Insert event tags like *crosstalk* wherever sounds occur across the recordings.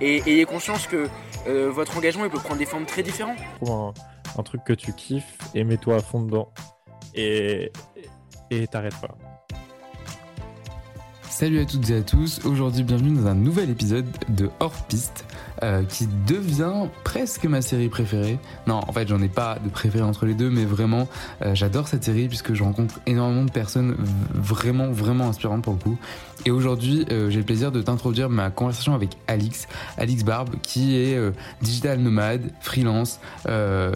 et ayez conscience que euh, votre engagement il peut prendre des formes très différentes. Trouve un, truc que tu kiffes et mets-toi à fond dedans. Et t'arrêtes pas. Salut à toutes et à tous, aujourd'hui bienvenue dans un nouvel épisode de Hors Piste euh, qui devient presque ma série préférée. Non, en fait j'en ai pas de préféré entre les deux, mais vraiment euh, j'adore cette série puisque je rencontre énormément de personnes vraiment vraiment inspirantes pour le coup. Et aujourd'hui euh, j'ai le plaisir de t'introduire ma conversation avec Alix, Alix Barbe, qui est digital nomade, freelance,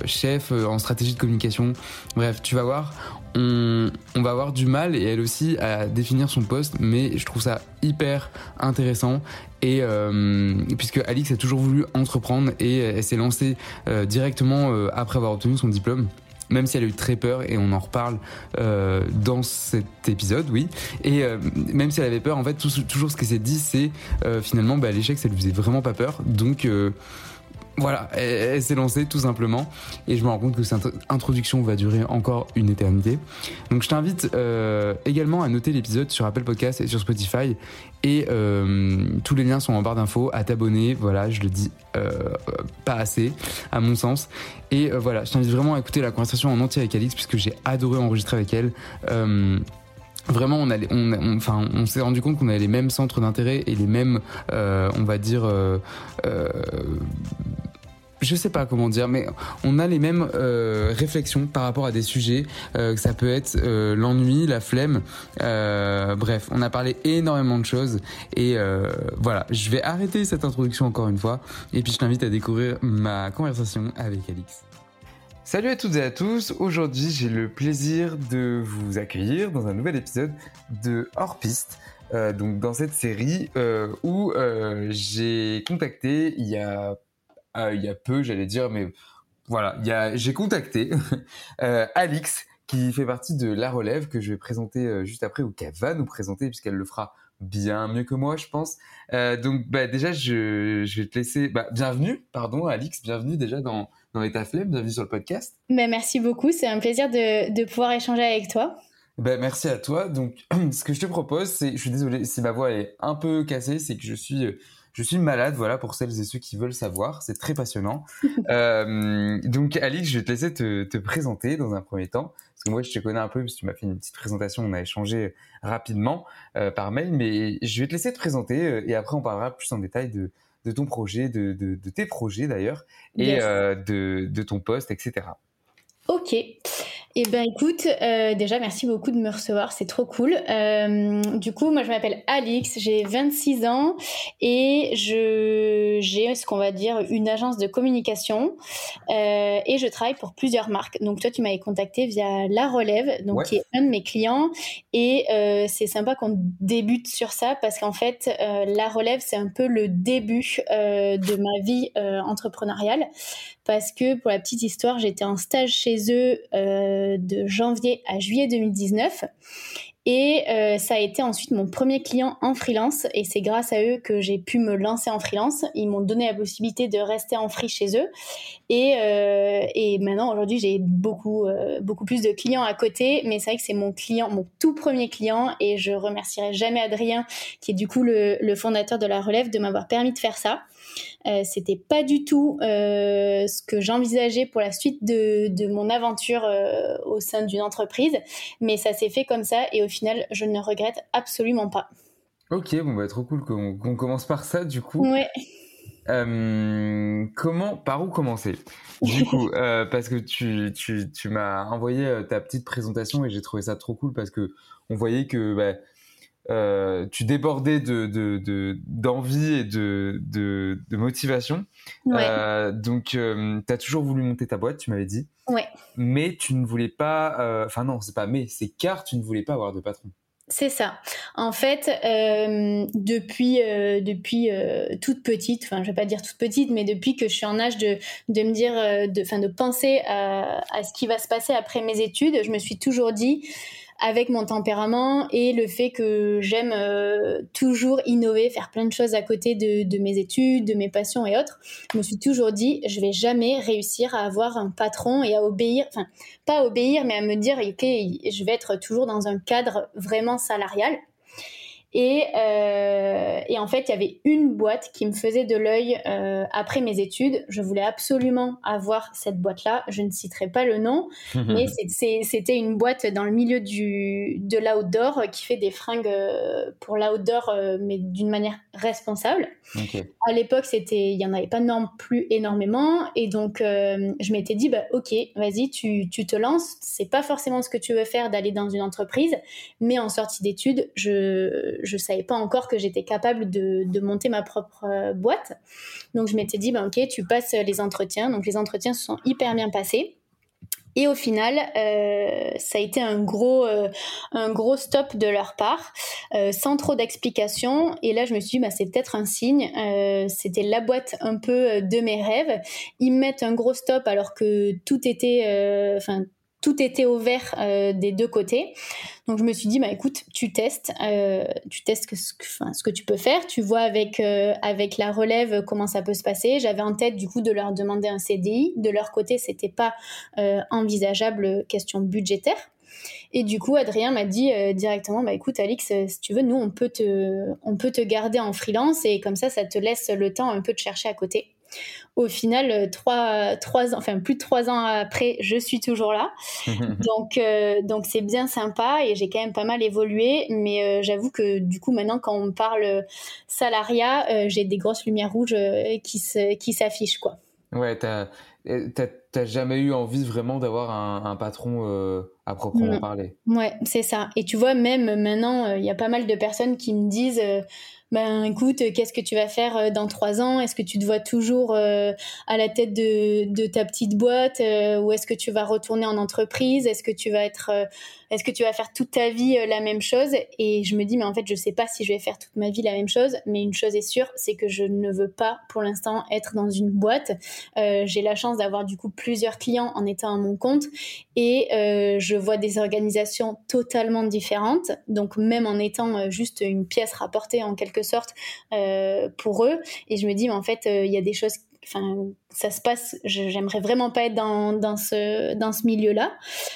chef en stratégie de communication. Bref, tu vas voir, on, va avoir du mal et elle aussi à définir son poste, mais je trouve ça hyper intéressant. Et euh, puisque Alix a toujours voulu entreprendre et elle s'est lancée euh, directement euh, après avoir obtenu son diplôme même si elle a eu très peur et on en reparle dans cet épisode, oui. Et même si elle avait peur, en fait, toujours ce qu'elle s'est dit, c'est finalement bah, l'échec, ça lui faisait vraiment pas peur. Donc voilà, elle, s'est lancée tout simplement et je me rends compte que cette introduction va durer encore une éternité. Donc je t'invite euh, également à noter l'épisode sur Apple Podcast et sur Spotify et euh, tous les liens sont en barre d'infos, à t'abonner, voilà, je le dis euh, pas assez à mon sens. Et voilà, je t'invite vraiment à écouter la conversation en entier avec Alix puisque j'ai adoré enregistrer avec elle vraiment on, s'est rendu compte qu'on avait les mêmes centres d'intérêt et les mêmes euh, on va dire euh, euh, je sais pas comment dire, mais on a les mêmes réflexions par rapport à des sujets. ça peut être l'ennui, la flemme. bref, on a parlé énormément de choses. Et voilà, je vais arrêter cette introduction encore une fois. Et puis je t'invite à découvrir ma conversation avec Alix. Salut à toutes et à tous, aujourd'hui j'ai le plaisir de vous accueillir dans un nouvel épisode de Hors Piste, euh, donc dans cette série euh, où euh, j'ai contacté il y a, il y a peu j'allais dire, mais voilà, j'ai contacté *laughs* Alix qui fait partie de La Relève que je vais présenter juste après ou qu'elle va nous présenter puisqu'elle le fera bien mieux que moi, je pense. donc, bah, déjà, je, vais te laisser. Bah, bienvenue, pardon, Alix, bienvenue déjà dans, dans État Flemme. Bienvenue sur le podcast. Ben, merci beaucoup. C'est un plaisir de, de, pouvoir échanger avec toi. Ben, merci à toi. Donc, *clears throat* ce que je te propose, c'est, je suis désolé si ma voix est un peu cassée, c'est que je suis, je suis malade. Voilà, pour celles et ceux qui veulent savoir, c'est très passionnant. *laughs* euh, donc, Alix, je vais te laisser te, te, présenter dans un premier temps, parce que moi, je te connais un peu, parce que tu m'as fait une petite présentation, on a échangé rapidement euh, par mail, mais je vais te laisser te présenter euh, et après, on parlera plus en détail de de ton projet, de, de, de tes projets d'ailleurs, et euh, de, de ton poste, etc. Ok. Eh ben écoute, euh, déjà merci beaucoup de me recevoir, c'est trop cool. Euh, du coup, moi je m'appelle Alix, j'ai 26 ans et je j'ai ce qu'on va dire une agence de communication euh, et je travaille pour plusieurs marques. Donc toi tu m'avais contacté via La Relève, donc qui est un de mes clients et euh, c'est sympa qu'on débute sur ça parce qu'en fait euh, La Relève c'est un peu le début euh, de ma vie entrepreneuriale parce que pour la petite histoire, j'étais en stage chez eux euh, de janvier à juillet 2019 et euh, ça a été ensuite mon premier client en freelance. Et c'est grâce à eux que j'ai pu me lancer en freelance. Ils m'ont donné la possibilité de rester en free chez eux. Et, euh, et maintenant aujourd'hui j'ai beaucoup beaucoup plus de clients à côté, mais c'est vrai que c'est mon client, mon tout premier client. Et je remercierai jamais Adrien qui est du coup le, le fondateur de la relève de m'avoir permis de faire ça. Euh, c'était pas du tout euh, ce que j'envisageais pour la suite de, de mon aventure euh, au sein d'une entreprise, mais ça s'est fait comme ça et au final, je ne regrette absolument pas. Ok, bon bah trop cool qu'on commence par ça du coup. Ouais. Euh, comment, par où commencer? Du *laughs* coup, euh, parce que tu, tu, tu m'as envoyé ta petite présentation et j'ai trouvé ça trop cool parce que on voyait que bah, euh, tu débordais de, de, de- d'envie et de, de, de motivation. Ouais. Euh, donc, tu as toujours voulu monter ta boîte, tu m'avais dit, Ouais. mais tu ne voulais pas. euh, Enfin, non, c'est pas mais, c'est car tu ne voulais pas avoir de patron. C'est ça. En fait, euh, depuis, euh, depuis euh, toute petite, enfin je vais pas dire toute petite, mais depuis que je suis en âge de, de me dire, euh, de, de penser à, à ce qui va se passer après mes études, je me suis toujours dit, avec mon tempérament et le fait que j'aime euh, toujours innover, faire plein de choses à côté de, mes études, de mes passions et autres, je me suis toujours dit, je vais jamais réussir à avoir un patron et à obéir, enfin pas à obéir, mais à me dire, ok, je vais être toujours dans un cadre vraiment salarial. Et, euh, et en fait, il y avait une boîte qui me faisait de l'œil euh, après mes études. Je voulais absolument avoir cette boîte-là. Je ne citerai pas le nom, *laughs* mais c'était une boîte dans le milieu du, de l'outdoor qui fait des fringues euh, pour l'outdoor, mais d'une manière responsable. Ok. À l'époque, c'était, il y en avait pas non plus énormément, et donc euh, je m'étais dit, bah ok, vas-y, tu, tu te lances. C'est pas forcément ce que tu veux faire d'aller dans une entreprise, mais en sortie d'études, je je savais pas encore que j'étais capable de, monter ma propre euh, boîte. Donc je m'étais dit, bah ok, tu passes les entretiens. Donc les entretiens se sont hyper bien passés. Et au final, euh, ça a été un gros, euh, un gros stop de leur part, sans trop d'explications. Et là, je me suis dit, bah, c'est peut-être un signe. C'était la boîte un peu de mes rêves. Ils me mettent un gros stop alors que tout était, enfin, tout était au vert euh, des deux côtés. Donc je me suis dit, bah écoute, tu testes, euh, tu testes ce, que, tu peux faire, tu vois avec, euh, avec la relève comment ça peut se passer. J'avais en tête du coup de leur demander un CDI. De leur côté, c'était pas envisageable question budgétaire. Et du coup, Adrien m'a dit directement, bah écoute, Alix, si tu veux, nous, on peut te, on peut te garder en freelance et comme ça, ça te laisse le temps un peu de chercher à côté. Au final, euh, trois, trois ans, enfin plus de trois ans après, je suis toujours là. *laughs* donc, euh, donc c'est bien sympa et j'ai quand même pas mal évolué. Mais euh, j'avoue que du coup, maintenant, quand on me parle salariat, euh, j'ai des grosses lumières rouges qui se, qui s'affichent, quoi. Ouais, t'as t'as- jamais eu envie vraiment d'avoir un, un patron à proprement Non. parler? Ouais, c'est ça. Et tu vois, même maintenant, il y a pas mal de personnes qui me disent Ben écoute, qu'est-ce que tu vas faire euh, dans trois ans? Est-ce que tu te vois toujours euh, à la tête de, de ta petite boîte euh, Ou est-ce que tu vas retourner en entreprise? Est-ce que tu vas être. Est-ce que tu vas faire toute ta vie euh, la même chose? Et je me dis, mais en fait, je sais pas si je vais faire toute ma vie la même chose, mais une chose est sûre, c'est que je ne veux pas pour l'instant être dans une boîte. Euh, J'ai la chance d'avoir du coup plusieurs clients en étant à mon compte et euh, je vois des organisations totalement différentes. Donc même en étant juste une pièce rapportée en quelque sorte pour eux, et je me dis, mais en fait, il y a des choses enfin ça se passe j'aimerais vraiment pas être dans, dans ce dans ce milieu là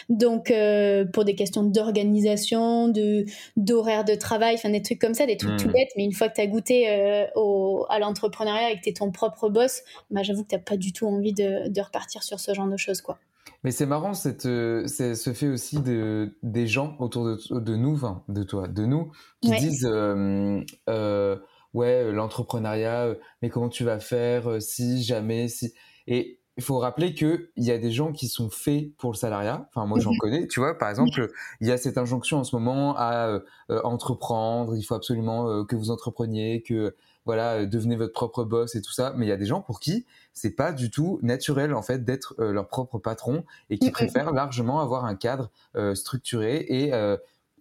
donc euh, pour des questions d'organisation de d'horaire de travail enfin des trucs comme ça des trucs tout bêtes. Mais une fois que tu as goûté euh, au, à l'entrepreneuriat et que tu es ton propre boss bah j'avoue que t'as pas du tout envie de, de repartir sur ce genre de choses quoi. Mais c'est marrant cette, euh, ce fait aussi de, des gens autour de, de nous, enfin de toi, de nous, qui Ouais. disent euh, ouais euh, l'entrepreneuriat, euh, mais comment tu vas faire euh, si jamais si. Et il faut rappeler que il y a des gens qui sont faits pour le salariat. Enfin moi j'en connais, tu vois. Par exemple il y a cette injonction en ce moment à euh, entreprendre, il faut absolument euh, que vous entrepreniez, que voilà euh, devenez votre propre boss et tout ça. Mais il y a des gens pour qui c'est pas du tout naturel en fait d'être leur propre patron et qui préfèrent largement avoir un cadre structuré et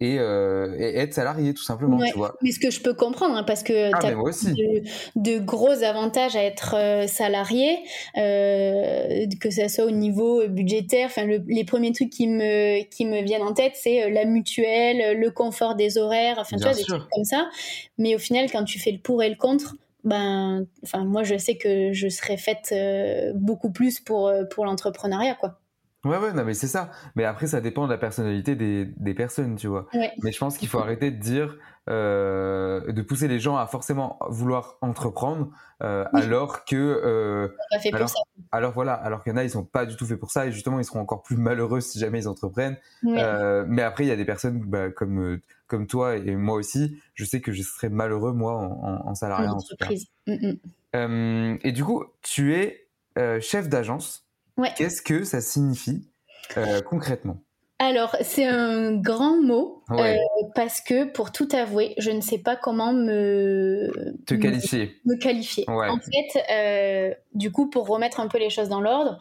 et, euh, et être salarié tout simplement, Ouais, tu vois. mais ce que je peux comprendre, hein, parce que Ah, tu as de, de gros avantages à être euh, salarié, euh, que ça soit au niveau budgétaire. Enfin, le- les premiers trucs qui me, qui me viennent en tête, c'est euh, la mutuelle, le confort des horaires, enfin, tu vois, des trucs comme ça. Mais au final, quand tu fais le pour et le contre, ben, enfin, moi, je sais que je serais faite euh, beaucoup plus pour, euh, pour l'entrepreneuriat, quoi. Ouais, ouais, non, mais c'est ça. Mais après, ça dépend de la personnalité des, des personnes, tu vois. Ouais. Mais je pense qu'il faut arrêter de dire, euh, de pousser les gens à forcément vouloir entreprendre, euh, Oui. alors que, euh, Pas fait pour alors, ça. alors voilà, alors qu'il y en a, ils sont pas du tout faits pour ça et justement, ils seront encore plus malheureux si jamais ils entreprennent. Euh, mais après, il y a des personnes bah, comme euh, comme toi et moi aussi. Je sais que je serais malheureux moi en, en, en salariat En entreprise. Mm, mm. Euh, et du coup, tu es euh, chef d'agence. Ouais. Qu'est-ce que ça signifie euh, concrètement? Alors, c'est un grand mot Ouais. euh, parce que, pour tout avouer, je ne sais pas comment me, Te qualifier. me qualifier. Ouais. En fait, euh, du coup, pour remettre un peu les choses dans l'ordre,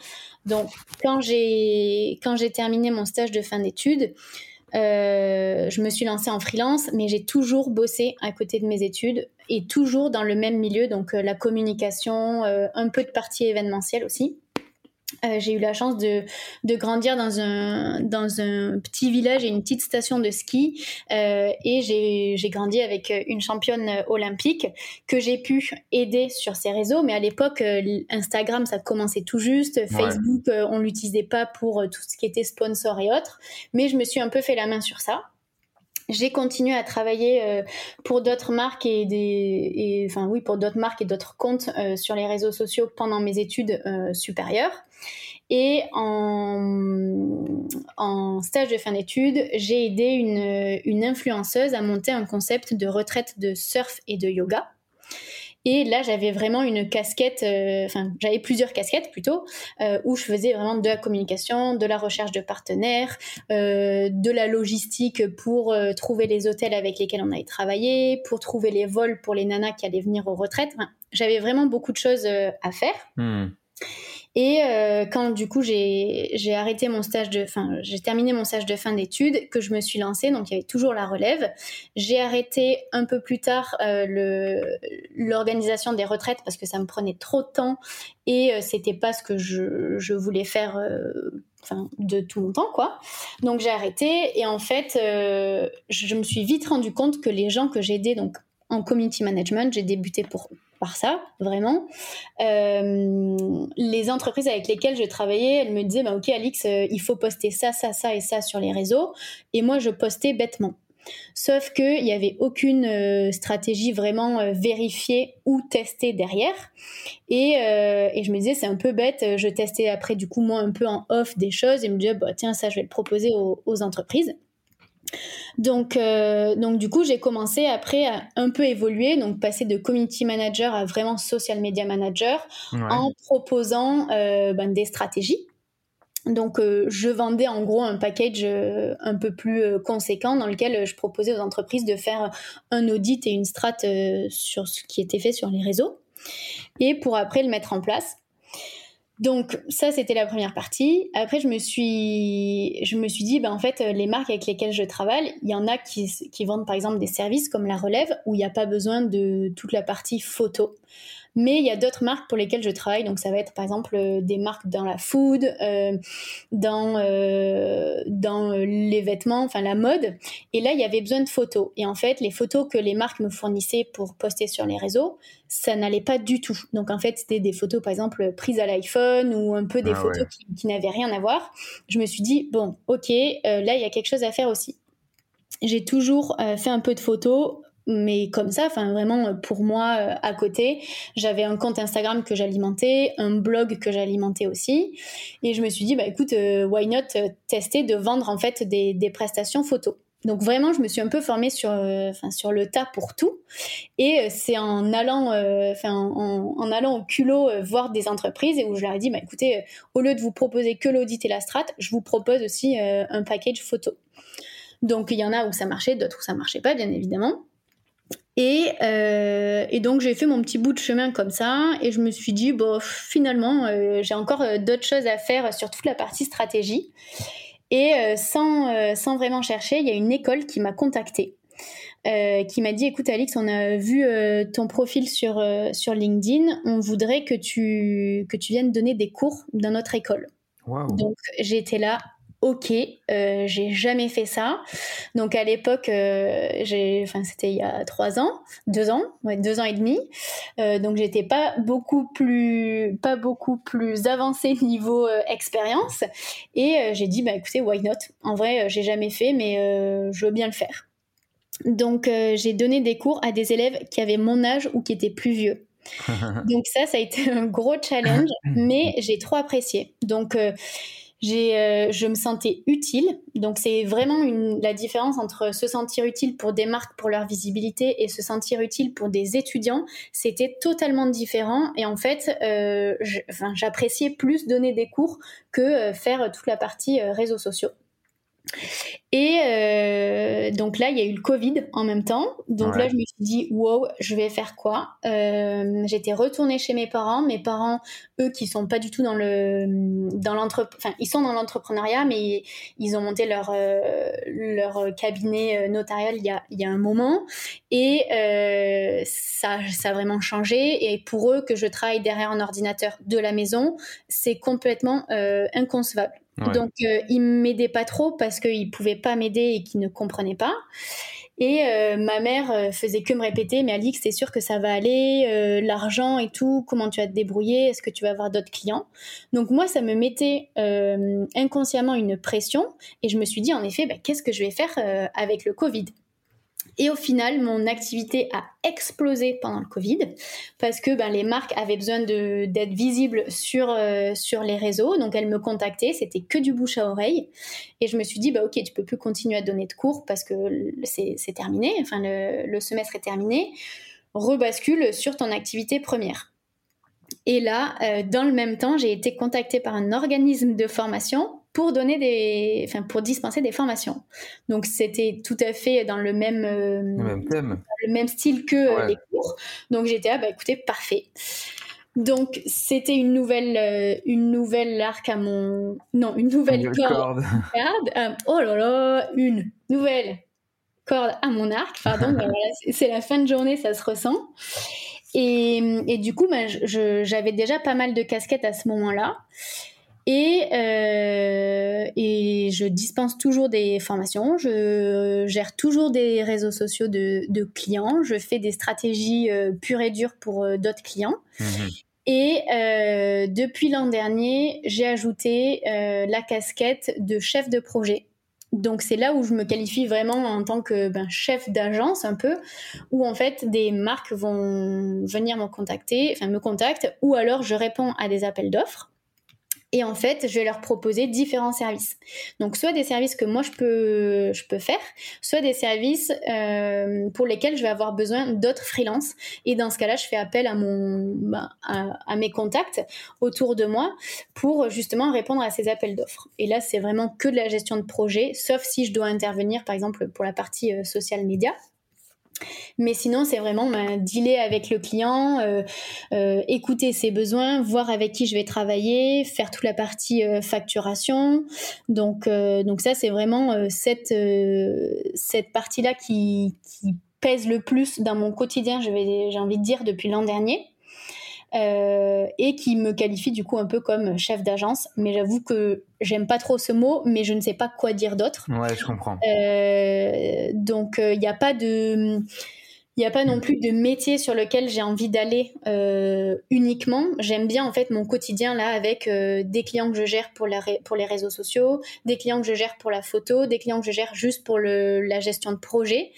donc quand j'ai quand j'ai terminé mon stage de fin d'études, euh, je me suis lancée en freelance, mais j'ai toujours bossé à côté de mes études et toujours dans le même milieu, donc la communication, un peu de partie événementielle aussi. Euh, j'ai eu la chance de, de grandir dans un, dans un petit village et une petite station de ski. Euh, et j'ai grandi avec une championne olympique que j'ai pu aider sur ses réseaux. Mais à l'époque, euh, Instagram, ça commençait tout juste. Facebook, euh, on l'utilisait pas pour euh, tout ce qui était sponsor et autres. Mais je me suis un peu fait la main sur ça. J'ai continué à travailler euh, pour d'autres marques et enfin oui, pour d'autres marques et d'autres comptes euh, sur les réseaux sociaux pendant mes études euh, supérieures. Et en, stage de fin d'études, j'ai aidé une influenceuse à monter un concept de retraite de surf et de yoga. Et là, j'avais vraiment une casquette, euh, enfin, j'avais plusieurs casquettes plutôt, euh, où je faisais vraiment de la communication, de la recherche de partenaires, euh, de la logistique pour trouver les hôtels avec lesquels on allait travailler, pour trouver les vols pour les nanas qui allaient venir aux retraites. J'avais vraiment beaucoup de choses à faire. Hmm. Et euh, quand du coup j'ai arrêté mon stage de, enfin j'ai terminé mon stage de fin d'études, que je me suis lancée, donc il y avait toujours la relève. J'ai arrêté un peu plus tard euh, l'organisation des retraites parce que ça me prenait trop de temps et euh, c'était pas ce que je, je voulais faire. euh, de tout mon temps, quoi. Donc j'ai arrêté et en fait, euh, je me suis vite rendu compte que les gens que j'aidais, donc en community management, j'ai débuté pour par ça, vraiment. Euh, les entreprises avec lesquelles je travaillais, elles me disaient, bah, ok Alix, euh, il faut poster ça, ça, ça et ça sur les réseaux. Et moi, je postais bêtement. Sauf qu'il n'y avait aucune euh, stratégie vraiment vérifiée ou testée derrière. Et, et je me disais, c'est un peu bête. Je testais après, du coup, moi, un peu en off des choses et me disais, bah, tiens, ça, je vais le proposer aux entreprises. Donc, euh, donc du coup, j'ai commencé après à un peu évoluer, donc passer de community manager à vraiment social media manager Ouais. en proposant euh, ben, des stratégies. Donc, euh, je vendais en gros un package euh, un peu plus euh, conséquent dans lequel je proposais aux entreprises de faire un audit et une strat euh, sur ce qui était fait sur les réseaux et pour après le mettre en place. Donc ça c'était la première partie. Après je me suis je me suis dit ben en fait les marques avec lesquelles je travaille, il y en a qui, qui vendent par exemple des services comme la relève où il n'y a pas besoin de toute la partie photo. Mais il y a d'autres marques pour lesquelles je travaille, donc ça va être par exemple euh, des marques dans la food, euh, dans, euh, dans les vêtements, enfin la mode. Et là, il y avait besoin de photos. Et en fait, les photos que les marques me fournissaient pour poster sur les réseaux, ça n'allait pas du tout. Donc en fait, c'était des photos par exemple prises à l'iPhone ou un peu des Ah photos ouais. qui, qui n'avaient rien à voir. Je me suis dit, bon, ok, euh, là, il y a quelque chose à faire aussi. J'ai toujours euh, fait un peu de photos mais comme ça, enfin vraiment euh, pour moi euh, à côté, j'avais un compte Instagram que j'alimentais, un blog que j'alimentais aussi, et je me suis dit bah écoute, euh, why not tester de vendre en fait des, des prestations photos. Donc vraiment, je me suis un peu formée sur, euh, sur le tas pour tout, et c'est en allant, euh, en, allant au culot voir des entreprises et où je leur ai dit bah écoutez, au lieu de vous proposer que l'audit et la strat, je vous propose aussi un package photo. Donc il y en a où ça marchait, d'autres où ça marchait pas, bien évidemment. Et, euh, et donc j'ai fait mon petit bout de chemin comme ça et je me suis dit bon finalement euh, j'ai encore euh, d'autres choses à faire sur toute la partie stratégie. Et sans, sans vraiment chercher il y a une école qui m'a contactée qui m'a dit écoute Alix on a vu ton profil sur, sur LinkedIn. On voudrait que tu, que tu viennes donner des cours dans notre école. Donc j'ai été là ok, euh, j'ai jamais fait ça. Donc à l'époque, euh, j'ai, enfin c'était il y a trois ans, deux ans, ouais, deux ans et demi. Euh, donc j'étais pas beaucoup plus, pas beaucoup plus avancée *laughs* niveau expérience. Et j'ai dit bah écoutez, why not? En vrai, j'ai jamais fait, mais je veux bien le faire. Donc j'ai donné des cours à des élèves qui avaient mon âge ou qui étaient plus vieux. *laughs* Donc ça, ça a été un gros challenge, *laughs* mais j'ai trop apprécié. Donc j'ai, euh, je me sentais utile. Donc c'est vraiment une, la différence entre se sentir utile pour des marques pour leur visibilité et se sentir utile pour des étudiants. C'était totalement différent et en fait, euh, j'appréciais plus donner des cours que euh, faire toute la partie réseaux sociaux. Et euh, donc là, il y a eu le Covid en même temps. Donc là, je me suis dit, wow, je vais faire quoi? Euh, J'étais retournée chez mes parents. Mes parents, eux, qui sont pas du tout dans le dans l'entreprise, enfin, ils sont dans l'entrepreneuriat, mais ils ont monté leur euh, leur cabinet notarial il y a il y a un moment. Et ça ça a vraiment changé. Et pour eux, que je travaille derrière un ordinateur de la maison, c'est complètement inconcevable. Donc, euh, il m'aidait pas trop parce qu'il pouvait pas m'aider et qu'il ne comprenait pas. Et euh, ma mère euh, faisait que me répéter, mais Alix, c'est sûr que ça va aller, l'argent et tout, comment tu vas te débrouiller, est-ce que tu vas avoir d'autres clients. Donc moi, ça me mettait inconsciemment une pression, et je me suis dit, en effet, bah, qu'est-ce que je vais faire avec le Covid? Et au final, mon activité a explosé pendant le Covid parce que ben, les marques avaient besoin d'être visibles sur, euh, sur les réseaux. Donc elles me contactaient, c'était que du bouche à oreille. Et je me suis dit, bah, ok, tu peux plus continuer à donner de cours parce que c'est terminé, enfin le, le semestre est terminé. Rebascule sur ton activité première. Et là, euh, dans le même temps, j'ai été contactée par un organisme de formation pour donner des, enfin pour dispenser des formations. Donc c'était tout à fait dans le même, euh, le même thème, le même style que euh, les cours. Donc j'étais ah bah écoutez parfait. Donc c'était une nouvelle, euh, une nouvelle arc à mon, non une nouvelle corde. *laughs* oh là là, une nouvelle corde à mon arc. Pardon, c'est la fin de journée, ça se ressent. Et, et du coup, bah, j'avais déjà pas mal de casquettes à ce moment-là. Et, euh, et je dispense toujours des formations, je gère toujours des réseaux sociaux de, de clients, je fais des stratégies euh, pures et dures pour euh, d'autres clients. Mmh et euh, depuis l'an dernier, j'ai ajouté la casquette de chef de projet. Donc c'est là où je me qualifie vraiment en tant que ben, chef d'agence un peu, où en fait des marques vont venir me contacter, enfin me contactent, ou alors je réponds à des appels d'offres. Et en fait, je vais leur proposer différents services. Donc, soit des services que moi je peux, je peux faire, soit des services euh, pour lesquels je vais avoir besoin d'autres freelances. Et dans ce cas-là, je fais appel à mon, bah, à, mes contacts autour de moi pour justement répondre à ces appels d'offres. Et là, c'est vraiment que de la gestion de projet, sauf si je dois intervenir, par exemple, pour la partie euh, social media. Mais sinon, c'est vraiment bah, dealer avec le client, euh, euh, écouter ses besoins, voir avec qui je vais travailler, faire toute la partie euh, facturation. Donc, donc ça, c'est vraiment cette, cette partie-là qui, qui, pèse le plus dans mon quotidien, j'ai envie de dire, depuis l'an dernier. Euh, et qui me qualifie du coup un peu comme chef d'agence. Mais j'avoue que j'aime pas trop ce mot, mais je ne sais pas quoi dire d'autre. Ouais, je comprends. Euh, donc il euh, n'y a pas de il n'y a pas non plus de métier sur lequel j'ai envie d'aller euh, uniquement. J'aime bien en fait mon quotidien là avec euh, des clients que je gère pour, les réseaux sociaux, des clients que je gère pour la photo, des clients que je gère juste pour la gestion de projet.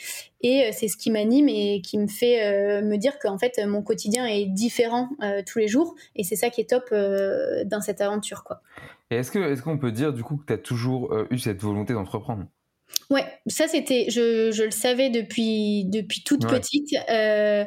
Et euh, c'est ce qui m'anime et qui me fait me dire qu'en fait mon quotidien est différent tous les jours. Et c'est ça qui est top dans cette aventure. est-ce qu'on est qu'on peut dire du coup que tu as toujours eu cette volonté d'entreprendre? Ouais, ça c'était, je, je, le savais depuis, depuis toute petite. Euh,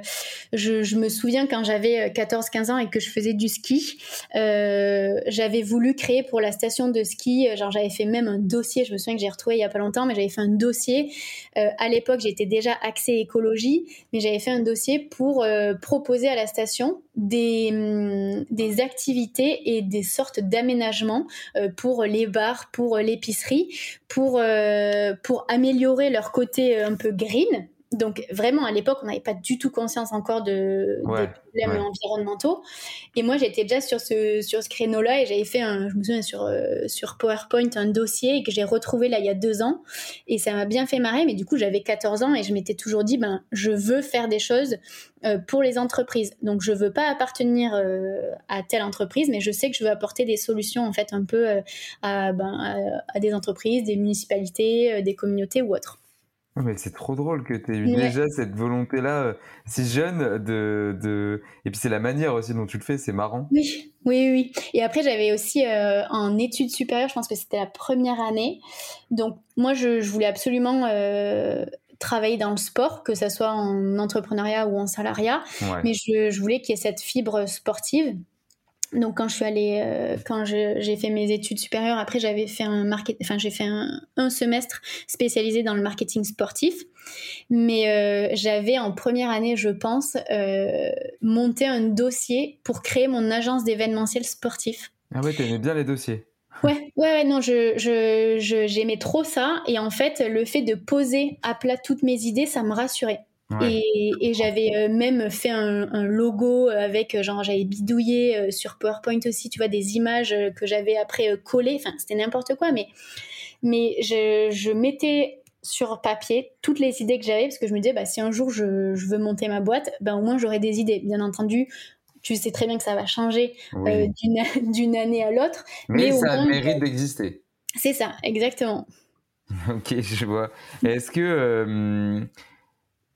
je, je, me souviens quand j'avais 14-15 ans et que je faisais du ski, euh, j'avais voulu créer pour la station de ski, genre j'avais fait même un dossier, je me souviens que j'ai retrouvé il y a pas longtemps, mais j'avais fait un dossier. Euh, à l'époque, j'étais déjà axée écologie, mais j'avais fait un dossier pour euh, proposer à la station des, hum, des activités et des sortes d'aménagements euh, pour les bars, pour l'épicerie, pour, euh, pour améliorer leur côté un peu green donc vraiment à l'époque, on n'avait pas du tout conscience encore de, des problèmes environnementaux. Et moi, j'étais déjà sur ce sur ce créneau-là et j'avais fait un, je me souviens sur euh, sur PowerPoint un dossier que j'ai retrouvé là il y a deux ans et ça m'a bien fait marrer. Mais du coup, j'avais 14 ans et je m'étais toujours dit ben je veux faire des choses euh, pour les entreprises. Donc je veux pas appartenir euh, à telle entreprise, mais je sais que je veux apporter des solutions en fait un peu à, ben, à, à des entreprises, des municipalités, des communautés ou autres. Mais c'est trop drôle que tu aies eu Ouais. déjà cette volonté-là euh, si jeune de, de... Et puis c'est la manière aussi dont tu le fais, c'est marrant. Oui, oui, oui. Et après, j'avais aussi euh, en études supérieures, je pense que c'était la première année. Donc, moi, je, je voulais absolument euh, travailler dans le sport, que ce soit en entrepreneuriat ou en salariat. Ouais. Mais je, je voulais qu'il y ait cette fibre sportive. Donc, quand je suis allée, euh, quand j'ai fait mes études supérieures, après, j'avais fait un market, enfin, j'ai fait un, un semestre spécialisé dans le marketing sportif. Mais euh, j'avais en première année, je pense, euh, monté un dossier pour créer mon agence d'événementiel sportif. Ah ouais, t'aimais bien les dossiers. Ouais, ouais, ouais, non, je, je, je- j'aimais trop ça. Et en fait, le fait de poser à plat toutes mes idées, ça me rassurait. Ouais. Et, et j'avais euh, même fait un, un logo avec, euh, genre, j'avais bidouillé euh, sur PowerPoint aussi, tu vois, des images que j'avais après collées. Enfin, c'était n'importe quoi, mais, mais je, je mettais sur papier toutes les idées que j'avais parce que je me disais, bah, si un jour je, je veux monter ma boîte, ben, au moins j'aurai des idées. Bien entendu, tu sais très bien que ça va changer Oui. euh, d'une, *laughs* année à l'autre. Mais, au ça mérite d'exister. c'est ça, exactement. *laughs* Ok, je vois. Est-ce que euh,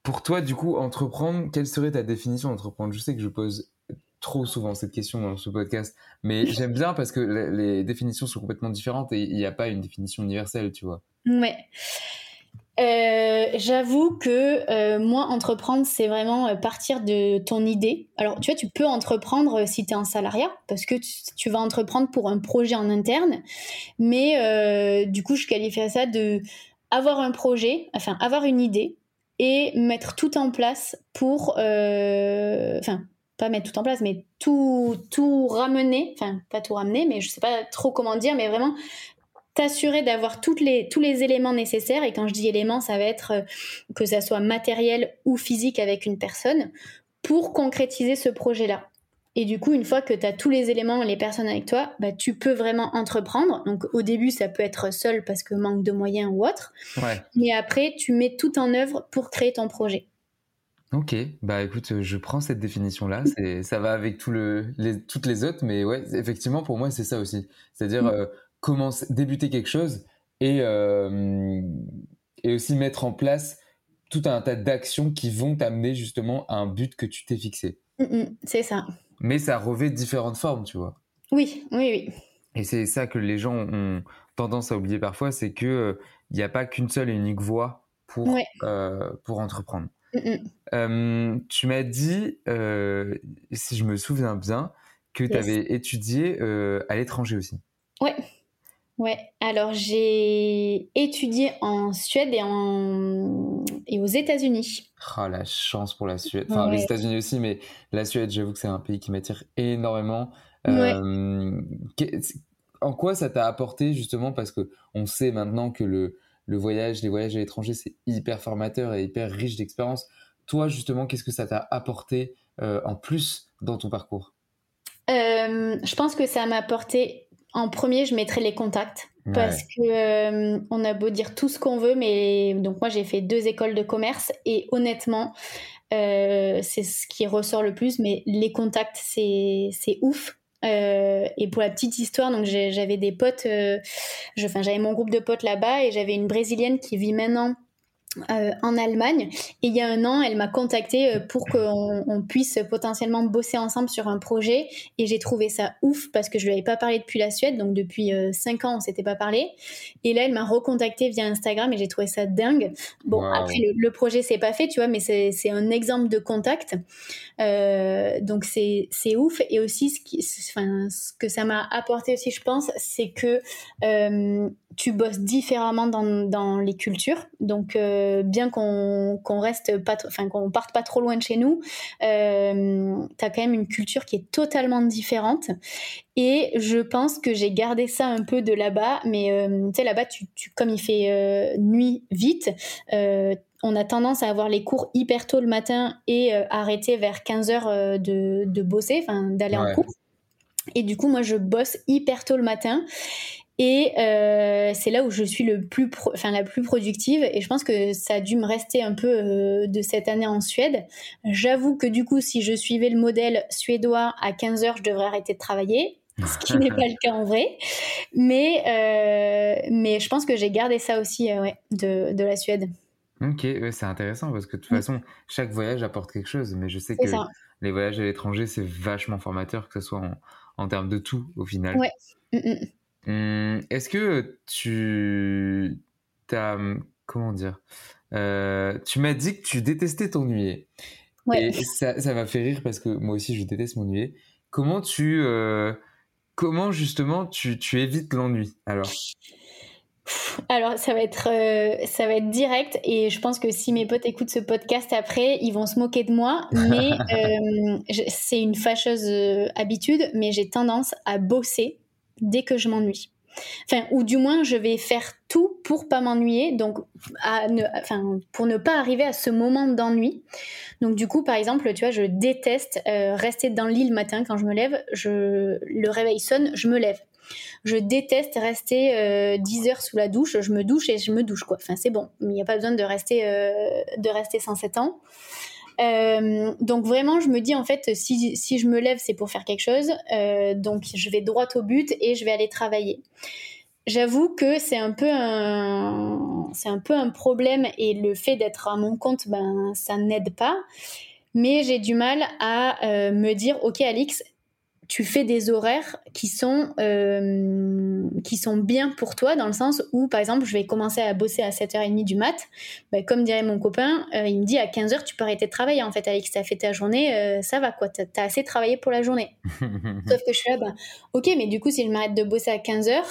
pour toi, du coup, entreprendre, quelle serait ta définition d'entreprendre? Je sais que je pose trop souvent cette question dans ce podcast, mais *laughs* j'aime bien parce que les, définitions sont complètement différentes et il n'y a pas une définition universelle, tu vois. Ouais. Euh, J'avoue que euh, moi, entreprendre, c'est vraiment euh, partir de ton idée. Alors, tu vois, tu peux entreprendre si tu es en salariat, parce que tu, tu vas entreprendre pour un projet en interne. Mais euh, du coup, je qualifierais ça de avoir un projet, enfin, avoir une idée et mettre tout en place pour... euh, Enfin, pas mettre tout en place, mais tout, tout ramener. Enfin, pas tout ramener, mais je sais pas trop comment dire, mais vraiment t'assurer d'avoir les, tous les éléments nécessaires. Et quand je dis éléments, ça va être euh, que ça soit matériel ou physique avec une personne pour concrétiser ce projet-là. Et du coup, une fois que tu as tous les éléments, les personnes avec toi, bah, tu peux vraiment entreprendre. Donc au début, ça peut être seul parce que manque de moyens ou autre. Ouais. Mais après, tu mets tout en œuvre pour créer ton projet. Ok, bah écoute, je prends cette définition-là. *laughs* Ça va avec tout le, les, toutes les autres, mais ouais, effectivement, pour moi, c'est ça aussi. C'est-à-dire Mm. euh, commencer, débuter quelque chose et euh, et aussi mettre en place tout un tas d'actions qui vont t'amener justement à un but que tu t'es fixé. Mm, mm, c'est ça. Mais ça revêt différentes formes, tu vois. Oui, oui, oui. Et c'est ça que les gens ont tendance à oublier parfois, c'est que euh, il n'y a pas qu'une seule et unique voie pour Ouais. euh, pour entreprendre. Mm, mm. Euh, tu m'as dit, euh, si je me souviens bien, que Yes. tu avais étudié euh, à l'étranger aussi. Ouais. Ouais, alors j'ai étudié en Suède et, en... et aux États-Unis. Ah, la chance pour la Suède. Enfin, Ouais. les États-Unis aussi, mais la Suède, j'avoue que c'est un pays qui m'attire énormément. Euh, En quoi ça t'a apporté justement Parce que on sait maintenant que le, le voyage, les voyages à l'étranger, c'est hyper formateur et hyper riche d'expériences. Toi, justement, qu'est-ce que ça t'a apporté euh, en plus dans ton parcours? Euh, je pense que ça m'a apporté. En premier, je mettrais les contacts. Parce que euh, on a beau dire tout ce qu'on veut, mais donc moi j'ai fait deux écoles de commerce et honnêtement, euh, c'est ce qui ressort le plus. Mais les contacts, c'est c'est ouf. Euh, et pour la petite histoire, donc j'avais des potes, euh, enfin j'avais mon groupe de potes là-bas et j'avais une brésilienne qui vit maintenant euh, en Allemagne. Et il y a un an, elle m'a contacté euh, pour qu'on on puisse potentiellement bosser ensemble sur un projet. Et j'ai trouvé ça ouf parce que je lui avais pas parlé depuis la Suède, donc depuis euh, cinq ans, on s'était pas parlé. Et là, elle m'a recontacté via Instagram et j'ai trouvé ça dingue. Bon, Wow. après, le, le projet c'est pas fait, tu vois, mais c'est un exemple de contact. Euh, donc c'est c'est ouf. Et aussi, ce, qui, enfin, ce que ça m'a apporté aussi, je pense, c'est que tu bosses différemment dans, dans les cultures. Donc, euh, bien qu'on qu'on reste pas, enfin qu'on parte pas trop loin de chez nous, euh, t'as quand même une culture qui est totalement différente. Et je pense que j'ai gardé ça un peu de là-bas. Mais euh, tu sais, là-bas, tu, tu, comme il fait euh, nuit vite, euh, on a tendance à avoir les cours hyper tôt le matin et euh, arrêter vers 15 heures euh, de, de bosser, enfin d'aller en cours. Et du coup, moi, je bosse hyper tôt le matin. Et euh, c'est là où je suis le plus pro- enfin, la plus productive. Et je pense que ça a dû me rester un peu euh, de cette année en Suède. J'avoue que du coup, si je suivais le modèle suédois, à 15 heures, je devrais arrêter de travailler. *laughs* Ce qui n'est pas le cas en vrai. Mais, euh, mais je pense que j'ai gardé ça aussi ouais, de, de la Suède. Ok, ouais, c'est intéressant parce que de toute Mm. façon, chaque voyage apporte quelque chose, mais je sais que ça. les voyages à l'étranger, c'est vachement formateur, que ce soit en, en termes de tout au final. Ouais. Mm, mm. Hum, Est-ce que tu t'as comment dire Euh, Tu m'as dit que tu détestais t'ennuyer. Ouais. Et ça, ça m'a fait rire parce que moi aussi je déteste m'ennuyer. Comment tu euh, comment justement tu, tu évites l'ennui alors? Alors, ça va être, euh, ça va être direct et je pense que si mes potes écoutent ce podcast après, ils vont se moquer de moi. Mais *laughs* c'est une fâcheuse habitude, mais j'ai tendance à bosser dès que je m'ennuie. Enfin, ou du moins, je vais faire tout pour pas m'ennuyer, donc pour ne pas arriver à ce moment d'ennui. Donc du coup, par exemple, tu vois, je déteste euh, rester dans lit le matin quand je me lève. Je, le réveil sonne, je me lève. Je déteste rester euh, 10 heures sous la douche. Je me douche et je me douche quoi. Enfin, c'est bon. Il n'y a pas besoin de rester euh, de rester sans 7 ans. Euh, donc vraiment, je me dis en fait, si, je me lève, c'est pour faire quelque chose. Euh, donc je vais droit au but et je vais aller travailler. J'avoue que c'est un peu un peu un problème et le fait d'être à mon compte, ben ça n'aide pas. Mais j'ai du mal à euh, me dire, ok Alix, tu fais des horaires qui sont, euh, qui sont bien pour toi, dans le sens où, par exemple, je vais commencer à bosser à 7h30 du mat. Ben, comme dirait mon copain, euh, il me dit à 15h, tu peux arrêter de travailler. En fait, Alix, tu as fait ta journée, euh, ça va, quoi. Tu as assez travaillé pour la journée. *laughs* Sauf que je suis là, ben, ok, mais du coup, si je m'arrête de bosser à 15h,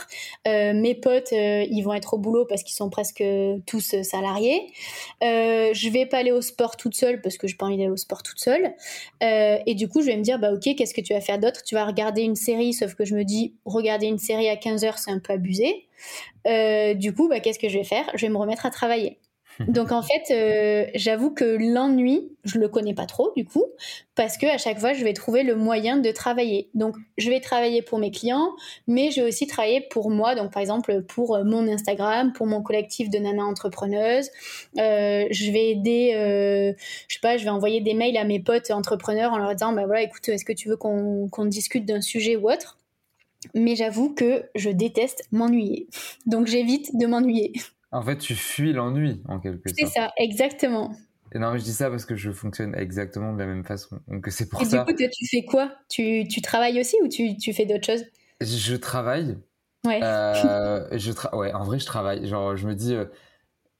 euh, mes potes, ils vont être au boulot parce qu'ils sont presque tous salariés. Je vais pas aller au sport toute seule parce que j'ai pas envie d'aller au sport toute seule. Et du coup, je vais me dire, bah ok, qu'est-ce que tu vas faire d'autre? Tu vas regarder une série, sauf que je me dis, regarder une série à 15h, c'est un peu abusé. Euh, du coup, bah, qu'est-ce que je vais faire? Je vais me remettre à travailler. *laughs* Donc en fait, euh, j'avoue que l'ennui, je le connais pas trop du coup, parce que à chaque fois, je vais trouver le moyen de travailler. Donc je vais travailler pour mes clients, mais je vais aussi travailler pour moi. Donc par exemple pour euh, mon Instagram, pour mon collectif de nanas entrepreneuses. Euh, je vais aider, euh, je sais pas, je vais envoyer des mails à mes potes entrepreneurs en leur disant, bah voilà, écoute, est-ce que tu veux qu'on qu'on discute d'un sujet ou autre? Mais j'avoue que je déteste m'ennuyer. *laughs* Donc j'évite de m'ennuyer. En fait, tu fuis l'ennui en quelque C'est sorte. ça, exactement. Et non, mais je dis ça parce que je fonctionne exactement de la même façon. Donc c'est pour Et ça. du coup, tu fais quoi? Tu, tu travailles aussi ou tu, tu fais d'autres choses? Je travaille. Ouais. Euh, *laughs* je tra- ouais, en vrai, je travaille. Genre, je me dis, euh,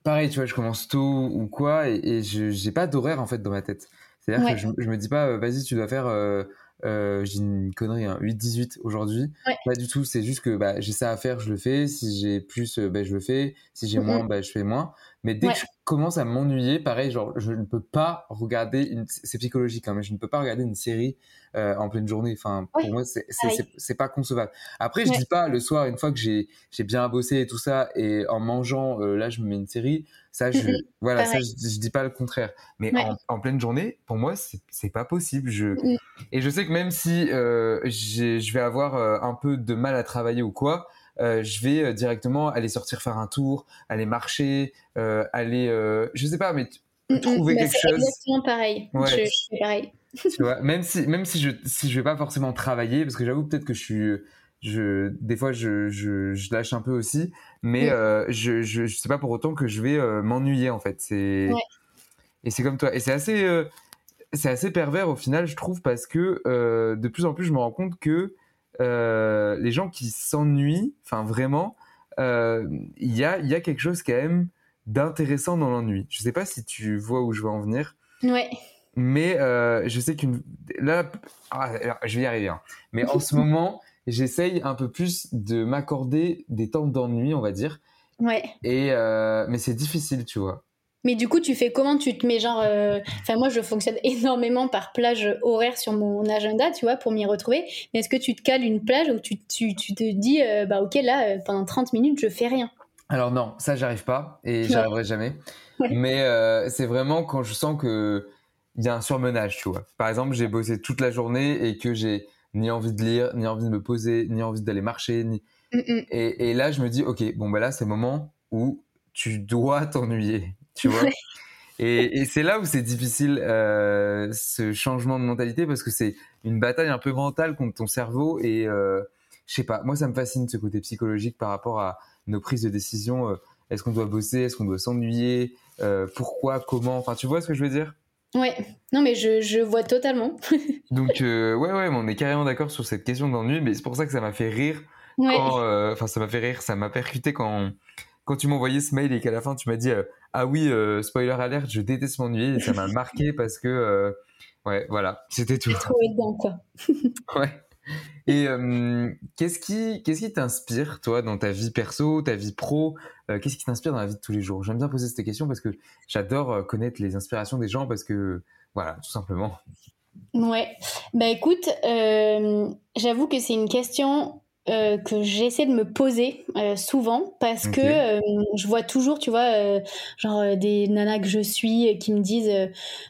pareil, tu vois, je commence tôt ou quoi, et, et je j'ai pas d'horaire en fait dans ma tête. C'est-à-dire Ouais. que je, je me dis pas, euh, vas-y, tu dois faire, euh, euh, j'ai une connerie, hein, 8-18 aujourd'hui. Ouais. Pas du tout, c'est juste que bah, j'ai ça à faire, je le fais. Si j'ai plus, euh, bah, je le fais. Si j'ai Mhm. moins, bah, je fais moins. Mais dès Ouais. que je commence à m'ennuyer, pareil, genre, je ne peux pas regarder une, c'est psychologique, hein, mais je ne peux pas regarder une série euh, en pleine journée. Enfin, pour moi, c'est c'est- pareil. c'est- c'est pas concevable. Après, je Ouais. dis pas le soir, une fois que j'ai j'ai bien bossé et tout ça, et en mangeant, euh, là, je me mets une série. Ça, je, Mhm, voilà, ça, je, je dis pas le contraire. Mais en, en pleine journée, pour moi, c'est pas possible. Je, Mhm. et je sais que même si euh, j'ai- je vais avoir euh, un peu de mal à travailler ou quoi, euh, je vais euh, directement aller sortir faire un tour, aller marcher, euh, aller, euh, je sais pas, mais Mm, mm. trouver Bah, quelque c'est chose. exactement pareil. Ouais. Je, je fais pareil. *laughs* Tu vois, même si, même si je, si je vais pas forcément travailler, parce que j'avoue peut-être que je suis, je, des fois je, je, je lâche un peu aussi, mais Mm. je, je, je sais pas pour autant que je vais m'ennuyer en fait. C'est, Ouais. et c'est comme toi. Et c'est assez, c'est assez pervers au final, je trouve, parce que de plus en plus je me rends compte que euh, les gens qui s'ennuient, enfin vraiment, euh, il y a, il y a quelque chose quand même d'intéressant dans l'ennui. Je sais pas si tu vois où je veux en venir. Ouais. Mais euh, je sais qu'une là, ah, je vais y arriver. hein. Mais en ce *laughs* moment, j'essaye un peu plus de m'accorder des temps d'ennui, on va dire. Ouais. Et mais c'est difficile, tu vois. Mais du coup, tu fais comment? Tu te mets genre. euh, Enfin, moi, je fonctionne *laughs* énormément par plage horaire sur mon agenda, tu vois, pour m'y retrouver. Mais est-ce que tu te cales une plage où tu, tu, tu te dis, euh, bah, ok, là, euh, pendant 30 minutes, je fais rien? Alors non, ça j'arrive pas et Ouais. j'y arriverai jamais. Ouais. Mais c'est vraiment quand je sens que il y a un surmenage, tu vois. Par exemple, j'ai bossé toute la journée et que j'ai ni envie de lire, ni envie de me poser, ni envie d'aller marcher, ni Mm, mm. Et, et là, je me dis, ok, bon, bah là, c'est le moment où tu dois t'ennuyer, tu vois. Et, et c'est là où c'est difficile, euh, ce changement de mentalité, parce que c'est une bataille un peu mentale contre ton cerveau. Et euh, je sais pas, moi, ça me fascine ce côté psychologique par rapport à nos prises de décision. euh, Est-ce qu'on doit bosser Est-ce qu'on doit s'ennuyer Pourquoi Comment Enfin, tu vois ce que je veux dire? Ouais, non mais je, je vois totalement. *laughs* Donc ouais, ouais, on est carrément d'accord sur cette question d'ennui, mais c'est pour ça que ça m'a fait rire. Enfin, ça m'a fait rire, ça m'a percuté quand quand tu envoyé ce mail et qu'à la fin tu m'as dit ah oui spoiler alert, je déteste m'ennuyer et ça m'a *laughs* marqué parce que ouais voilà, c'était tout. Trop dedans quoi. *laughs* ouais. Et euh, qu'est-ce qui qu'est-ce qui t'inspire toi dans ta vie perso, ta vie pro euh, Qu'est-ce qui t'inspire dans la vie de tous les jours? J'aime bien poser cette question parce que j'adore euh, connaître les inspirations des gens parce que voilà, tout simplement. Ouais. Bah écoute, j'avoue que c'est une question euh, que j'essaie de me poser euh, souvent parce que euh, je vois toujours, tu vois, genre des nanas que je suis qui me disent,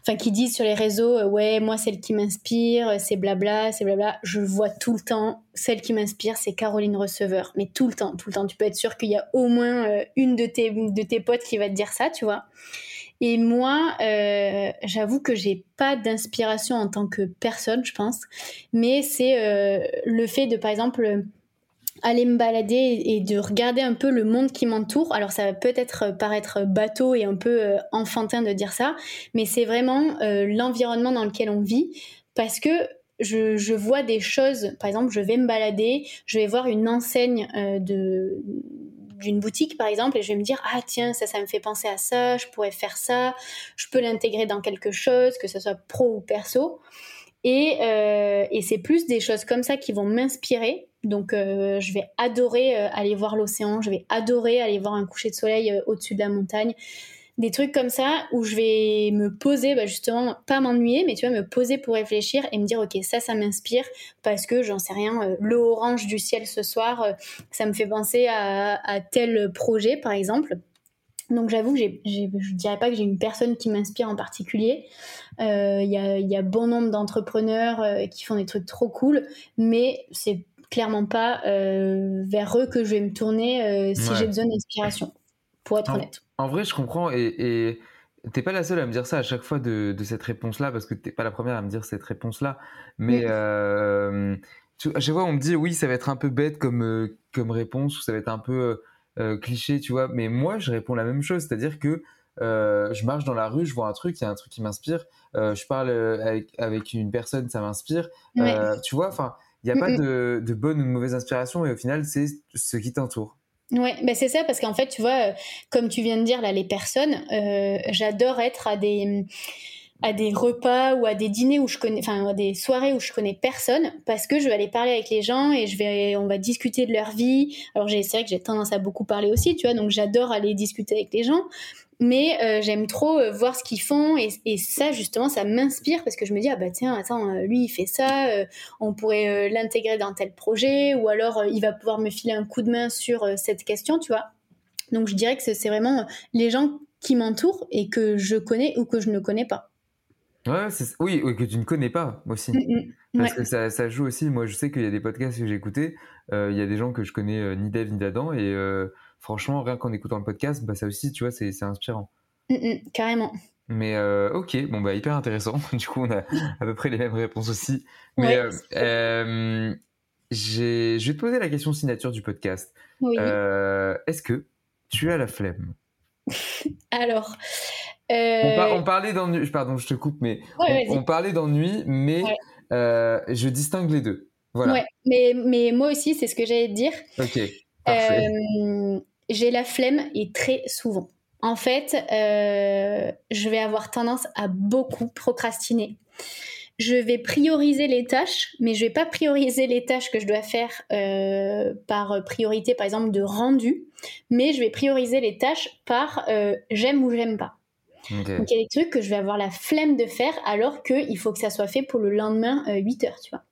enfin qui disent sur les réseaux, ouais, moi celle qui m'inspire, c'est blabla, c'est blabla. Je vois tout le temps, celle qui m'inspire, c'est Caroline Receveur, mais tout le temps, tout le temps. Tu peux être sûr qu'il y a au moins une de tes de tes potes qui va te dire ça, tu vois. Et moi, j'avoue que j'ai pas d'inspiration en tant que personne, je pense, mais c'est le fait de, par exemple, aller me balader et de regarder un peu le monde qui m'entoure. Alors ça va peut-être paraître bateau et un peu euh, enfantin de dire ça, mais c'est vraiment euh, l'environnement dans lequel on vit. Parce que je, vois des choses, par exemple je vais me balader, je vais voir une enseigne euh, de d'une boutique par exemple et je vais me dire ah tiens ça ça me fait penser à ça je pourrais faire ça. Je peux l'intégrer dans quelque chose que ce soit pro ou perso et, et c'est plus des choses comme ça qui vont m'inspirer donc euh, je vais adorer euh, aller voir l'océan, je vais adorer aller voir un coucher de soleil euh, au-dessus de la montagne. Des trucs comme ça où je vais me poser, bah, justement, pas m'ennuyer, mais tu vois, me poser pour réfléchir et me dire, ok, ça, ça m'inspire parce que j'en sais rien, le orange du ciel ce soir, ça me fait penser à, tel projet, par exemple. Donc j'avoue que je dirais pas que j'ai une personne qui m'inspire en particulier. Il y, a, y, a, bon nombre d'entrepreneurs qui font des trucs trop cool, mais c'est clairement pas euh, vers eux que je vais me tourner euh, si j'ai besoin d'inspiration, pour être honnête. En vrai, je comprends et, et t'es pas la seule à me dire ça à chaque fois de, cette réponse-là, parce que t'es pas la première à me dire cette réponse-là. Mais euh, à chaque fois, on me dit oui, ça va être un peu bête comme, comme réponse, ou ça va être un peu cliché, tu vois. Mais moi, je réponds la même chose, c'est-à-dire que je marche dans la rue, je vois un truc, il y a un truc qui m'inspire. je parle avec, avec, une personne, ça m'inspire. tu vois, enfin, il n'y a pas de, de, bonne ou de mauvaise inspiration et au final, c'est ce qui t'entoure. Ouais, bah c'est ça parce qu'en fait, tu vois, euh, comme tu viens de dire là, les personnes, euh, j'adore être à des à des repas ou à des dîners où je connais, enfin à des soirées où je connais personne parce que je vais aller parler avec les gens et je vais, on va discuter de leur vie. Alors c'est vrai que j'ai tendance à beaucoup parler aussi, tu vois, donc j'adore aller discuter avec les gens mais euh, j'aime trop euh, voir ce qu'ils font et, et, ça justement ça m'inspire parce que je me dis ah bah tiens attends euh, lui il fait ça on pourrait l'intégrer dans tel projet ou alors il va pouvoir me filer un coup de main sur cette question tu vois. Donc je dirais que c'est vraiment les gens qui m'entourent et que je connais ou que je ne connais pas. Ouais oui, oui que tu ne connais pas aussi. Mm, mm. parce que ça, ça, joue aussi. Moi je sais qu'il y a des podcasts que j'ai écoutés. Il y a des gens que je connais ni Dave ni d'Adam et franchement, rien qu'en écoutant le podcast, bah, ça aussi, tu vois, c'est inspirant. Mm, mm, carrément. Mais euh, ok, bon bah hyper intéressant. *laughs* Du coup, on a à peu près les mêmes réponses aussi. Mais euh, euh, je vais te poser la question signature du podcast. Oui. Est-ce que tu as la flemme? *laughs* Alors. On, parlait d'ennui. Pardon, je te coupe, mais on, parlait d'ennui, mais je distingue les deux. Voilà. Ouais, mais, mais moi aussi, c'est ce que j'allais te dire. Ok. Euh, j'ai la flemme et très souvent. En fait, euh, je vais avoir tendance à beaucoup procrastiner. Je vais prioriser les tâches, mais je vais pas prioriser les tâches que je dois faire euh, par priorité, par exemple, de rendu, mais je vais prioriser les tâches par j'aime ou j'aime pas. Donc il y a des trucs que je vais avoir la flemme de faire alors qu'il faut que ça soit fait pour le lendemain 8 heures, tu vois.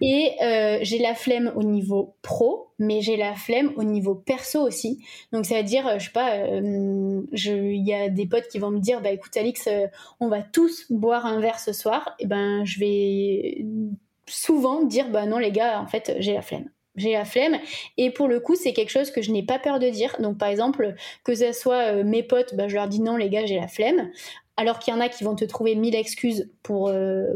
Et euh, j'ai la flemme au niveau pro, mais j'ai la flemme au niveau perso aussi. Donc ça veut dire, euh, je sais pas, euh, il y a des potes qui vont me dire, bah écoute Alix, on va tous boire un verre ce soir. Et ben je vais souvent dire, bah non les gars, en fait j'ai la flemme. J'ai la flemme. Et pour le coup c'est quelque chose que je n'ai pas peur de dire. Donc par exemple que ce soit mes potes bah, je leur dis non les gars j'ai la flemme. Alors qu'il y en a qui vont te trouver mille excuses pour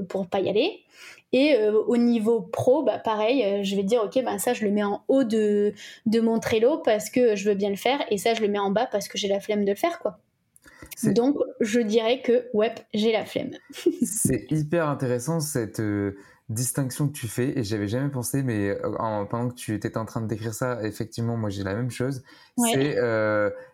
pour pas y aller Et euh, au niveau pro, bah, pareil, euh, je vais dire, ok, bah, ça, je le mets en haut de, de mon Trello parce que je veux bien le faire, et ça, je le mets en bas parce que j'ai la flemme de le faire, quoi. Donc, je dirais que, ouais, j'ai la flemme. *laughs* C'est hyper intéressant cette euh, distinction que tu fais, et j'avais jamais pensé, mais en- pendant que tu étais en train de décrire ça, effectivement, moi j'ai la même chose. Ouais. C'est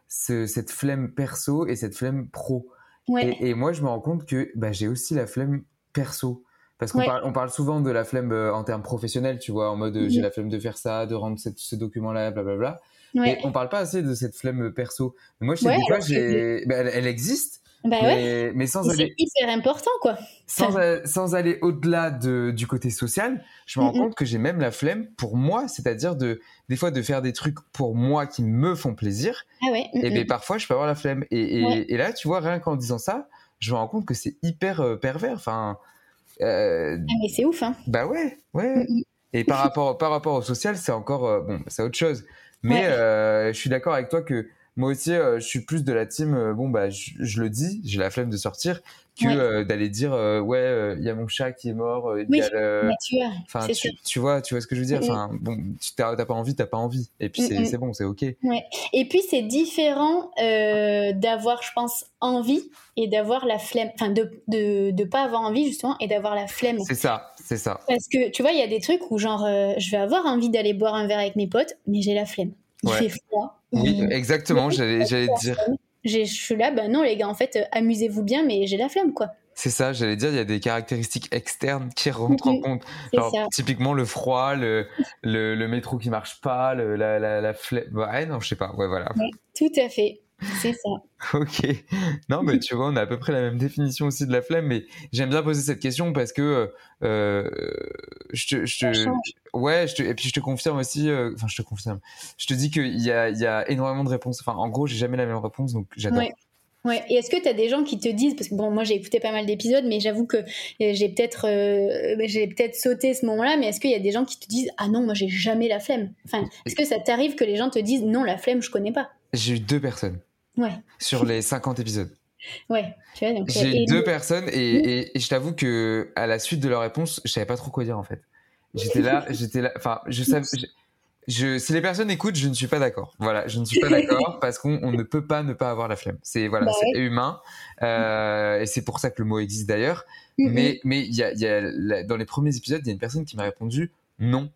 ce- cette flemme perso et cette flemme pro. Ouais. Et, et moi, je me rends compte que bah, j'ai aussi la flemme perso. Parce qu'on Ouais. parle, on parle souvent de la flemme euh, en termes professionnels, tu vois, en mode euh, Mhm. j'ai la flemme de faire ça, de rendre cette- ce document-là, blablabla. Ouais. Et on parle pas assez de cette flemme perso. Mais moi, je sais Ouais, j'ai, bah, elle, elle existe, Bah mais, sans Et aller, C'est hyper important, quoi. sans, a- sans aller au-delà de, du côté social, je me rends Mhm. compte que j'ai même la flemme pour moi, c'est-à-dire de, des fois de faire des trucs pour moi qui me font plaisir. Ah ouais. Et mhm. bien parfois, je peux avoir la flemme. Et, et, Ouais. et là, tu vois, rien qu'en disant ça, je me rends compte que c'est hyper euh, pervers. Enfin, euh, Ah, mais c'est ouf, hein. bah ouais, ouais. Mhm. Et par rapport, par rapport au social, c'est encore, euh, bon, c'est autre chose. Mais Ouais. euh, je suis d'accord avec toi que moi aussi, euh, je suis plus de la team, euh, bon, bah, je, je le dis, j'ai la flemme de sortir, que Ouais. euh, d'aller dire, ouais, il y a mon chat qui est mort, il Oui, y a le... tu vois, Enfin, tu, vois, tu vois ce que je veux dire? Mhm. Enfin, bon, tu t'as pas envie, t'as pas envie. Et puis c'est Mhm. c'est bon, c'est ok. Ouais. Et puis c'est différent d'avoir, je pense, envie et d'avoir la flemme, enfin de, de de pas avoir envie justement et d'avoir la flemme. C'est ça, c'est ça. Parce que tu vois, il y a des trucs où genre je vais avoir envie d'aller boire un verre avec mes potes, mais j'ai la flemme. Il Ouais. fait froid. Oui, il- exactement. J'allais, dire. J'ai- Je suis là, bah non les gars, en fait, euh, amusez-vous bien, mais j'ai la flemme quoi. C'est ça, j'allais dire, il y a des caractéristiques externes qui *laughs* rentrent en compte. Genre, ça. typiquement le froid, le, le, le métro qui marche pas, le, la, la, la flemme. Ouais, non, je sais pas. Ouais, voilà. Ouais, tout à fait. C'est ça. Ok. Non, mais tu vois, on a à peu près la même définition aussi de la flemme, mais j'aime bien poser cette question parce que euh, je te, je te- ouais, je te, et puis je te confirme aussi, euh, enfin, je te confirme, je te dis qu'il y a, il y a énormément de réponses. Enfin, en gros, j'ai jamais la même réponse, donc j'adore. Ouais. Ouais. Et est-ce que tu as des gens qui te disent, parce que bon, moi j'ai écouté pas mal d'épisodes, mais j'avoue que euh, j'ai peut-être euh, j'ai peut-être sauté ce moment-là, mais est-ce qu'il y a des gens qui te disent, ah non, moi j'ai jamais la flemme Enfin, est-ce que ça t'arrive que les gens te disent, non, la flemme, je connais pas J'ai eu deux personnes Ouais, sur les 50 épisodes. *laughs* ouais, tu vois, donc. J'ai euh, et- deux personnes et, et- et je t'avoue que à la suite de leur réponse, je savais pas trop quoi dire en fait. J'étais là, *laughs* j'étais là, enfin, je savais. Je, je- si les personnes écoutent, je ne suis pas d'accord. Voilà, je ne suis pas d'accord *laughs* parce qu'on on ne peut pas ne pas avoir la flemme. C'est voilà, Bah c'est humain euh, et c'est pour ça que le mot existe d'ailleurs. Mais mais il y a, il y a la- dans les premiers épisodes, il y a une personne qui m'a répondu non,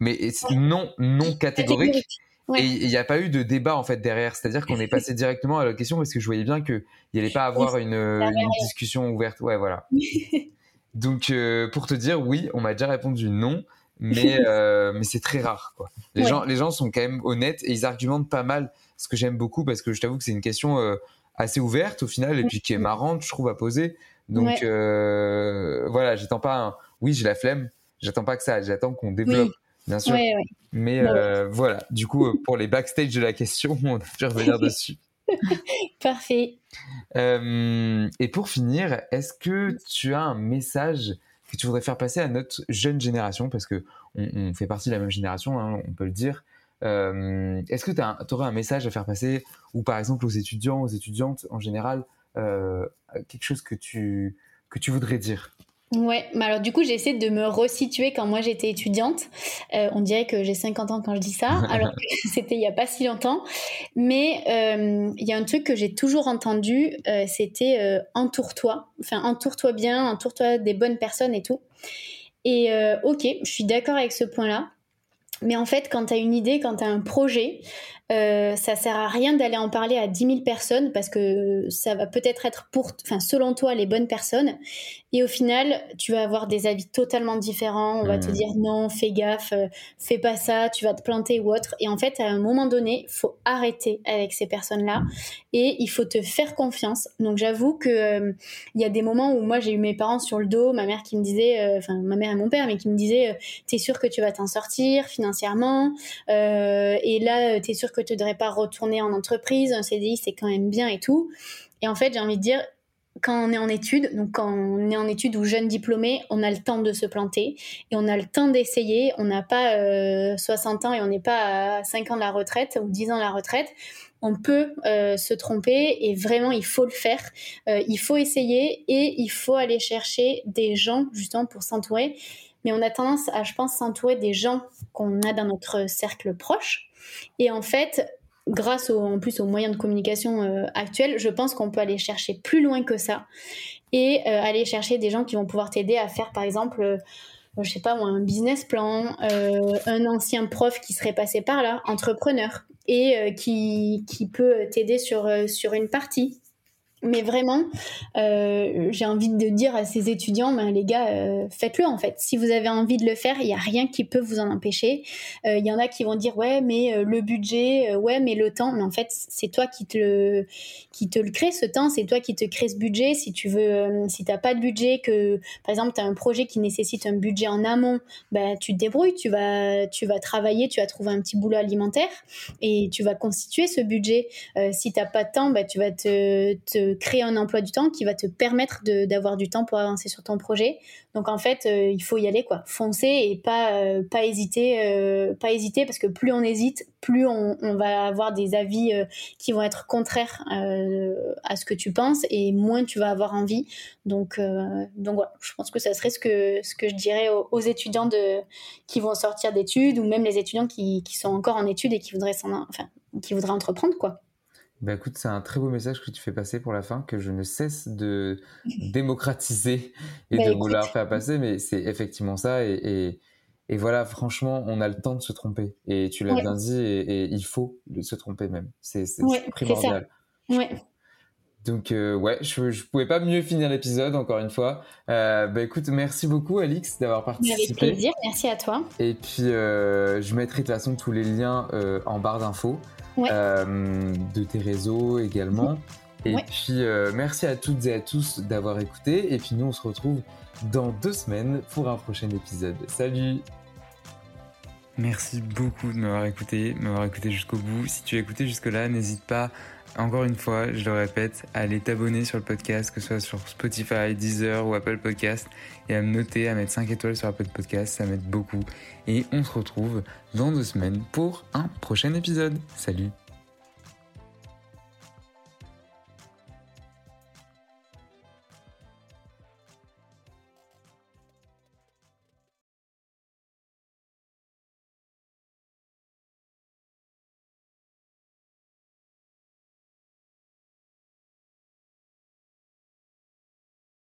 mais non non catégorique. Ouais. Et il n'y a pas eu de débat en fait derrière, c'est-à-dire qu'on est *laughs* passé directement à la question parce que je voyais bien qu'il n'y allait pas avoir une, une discussion ouverte. Ouais, voilà. *laughs* Donc euh, pour te dire, oui, on m'a déjà répondu non, *laughs* mais, euh, mais c'est très rare. Quoi. Les, Ouais. gens, les gens sont quand même honnêtes et ils argumentent pas mal, ce que j'aime beaucoup parce que je t'avoue que c'est une question euh, assez ouverte au final et puis qui est marrante, je trouve, à poser. Donc Ouais. euh, voilà, j'attends pas un oui, j'ai la flemme, j'attends pas que ça, j'attends qu'on développe, Oui. Bien sûr. Ouais, ouais. Mais Ouais, euh, voilà, du coup, euh, pour les backstage de la question, *laughs* on a pu revenir *laughs* dessus. Parfait. Euh, et pour finir, est-ce que tu as un message que tu voudrais faire passer à notre jeune génération? Parce que on, on fait partie de la même génération, hein, on peut le dire. Euh, est-ce que tu aurais un message à faire passer, ou par exemple aux étudiants, aux étudiantes en général, quelque chose que tu, que tu voudrais dire? Ouais, mais alors du coup, j'essaie de me resituer quand moi j'étais étudiante. Euh, on dirait que j'ai 50 ans quand je dis ça, *laughs* alors que *laughs* c'était il y a pas si longtemps. Mais euh, il y a un truc que j'ai toujours entendu, euh, c'était entoure-toi. Enfin, entoure-toi bien, entoure-toi des bonnes personnes et tout. Et ok, je suis d'accord avec ce point-là. Mais en fait, quand tu as une idée, quand tu as un projet, euh, ça sert à rien d'aller en parler à 10 000 personnes parce que ça va peut-être être pour, enfin, selon toi, les bonnes personnes. Et au final, tu vas avoir des avis totalement différents. On va te dire non, fais gaffe, euh, fais pas ça, tu vas te planter ou autre. Et en fait, à un moment donné, faut arrêter avec ces personnes-là et il faut te faire confiance. Donc j'avoue que euh, il y a des moments où moi j'ai eu mes parents sur le dos, ma mère qui me disait, euh, enfin ma mère et mon père, mais qui me disaient, euh, t'es sûr que tu vas t'en sortir financièrement? Euh, Et là, euh, t'es sûr que tu devrais pas retourner en entreprise, un CDI c'est quand même bien et tout. Et en fait, j'ai envie de dire, quand on est en études, donc quand on est en études ou jeune diplômé, on a le temps de se planter et on a le temps d'essayer. On n'a pas 60 ans et on n'est pas à 5 ans de la retraite ou 10 ans de la retraite on peut se tromper et vraiment il faut le faire. il faut essayer et il faut aller chercher des gens justement pour s'entourer. Mais on a tendance à, je pense, s'entourer des gens qu'on a dans notre cercle proche. Et en fait, grâce en plus aux moyens de communication euh, actuels, je pense qu'on peut aller chercher plus loin que ça et euh, aller chercher des gens qui vont pouvoir t'aider à faire par exemple euh, je sais pas un business plan, un ancien prof qui serait passé par là, entrepreneur, et qui, qui peut t'aider sur, sur une partie. Mais vraiment, euh, j'ai envie de dire à ces étudiants, ben, les gars, euh, faites-le en fait. Si vous avez envie de le faire, il n'y a rien qui peut vous en empêcher. Euh, il y en a qui vont dire, ouais, mais le budget, ouais, mais le temps. Mais en fait, c'est toi qui te, le, qui te le crée ce temps, c'est toi qui te crée ce budget. Si tu veux, si tu n'as pas de budget, que par exemple, tu as un projet qui nécessite un budget en amont, ben, tu te débrouilles, tu vas, tu vas travailler, tu vas trouver un petit boulot alimentaire et tu vas constituer ce budget. si tu n'as pas de temps, ben, tu vas te créer un emploi du temps qui va te permettre d'avoir du temps pour avancer sur ton projet. Donc en fait, euh, il faut y aller quoi, foncer et pas euh, pas hésiter, euh, pas hésiter parce que plus on hésite, plus on, va avoir des avis qui vont être contraires à ce que tu penses et moins tu vas avoir envie. Donc donc voilà, je pense que ça serait ce que ce que je dirais aux, étudiants de qui vont sortir d'études ou même les étudiants qui, qui sont encore en études et qui voudraient enfin qui voudraient entreprendre quoi. Bah écoute, c'est un très beau message que tu fais passer pour la fin, que je ne cesse de *laughs* démocratiser et bah de vouloir faire passer, mais c'est effectivement ça. Et, et, voilà, franchement, on a le temps de se tromper. Et tu l'as bien dit, et, il faut se tromper même. C'est primordial. Ouais. Donc euh, ouais, je, ne pouvais pas mieux finir l'épisode encore une fois. Euh, bah écoute, merci beaucoup Alix d'avoir participé. Avec plaisir, merci à toi. Et puis euh, je mettrai de toute façon tous les liens en barre d'infos. Euh, de tes réseaux également. Et puis, euh, merci à toutes et à tous d'avoir écouté. Et puis, nous, on se retrouve dans deux semaines pour un prochain épisode. Salut Merci beaucoup de m'avoir écouté, m'avoir écouté jusqu'au bout. Si tu as écouté jusque-là, n'hésite pas, encore une fois, je le répète, à aller t'abonner sur le podcast, que ce soit sur Spotify, Deezer ou Apple Podcast, et à me noter, à mettre 5 étoiles sur Apple Podcast, ça m'aide beaucoup. Et on se retrouve dans deux semaines pour un prochain épisode. Salut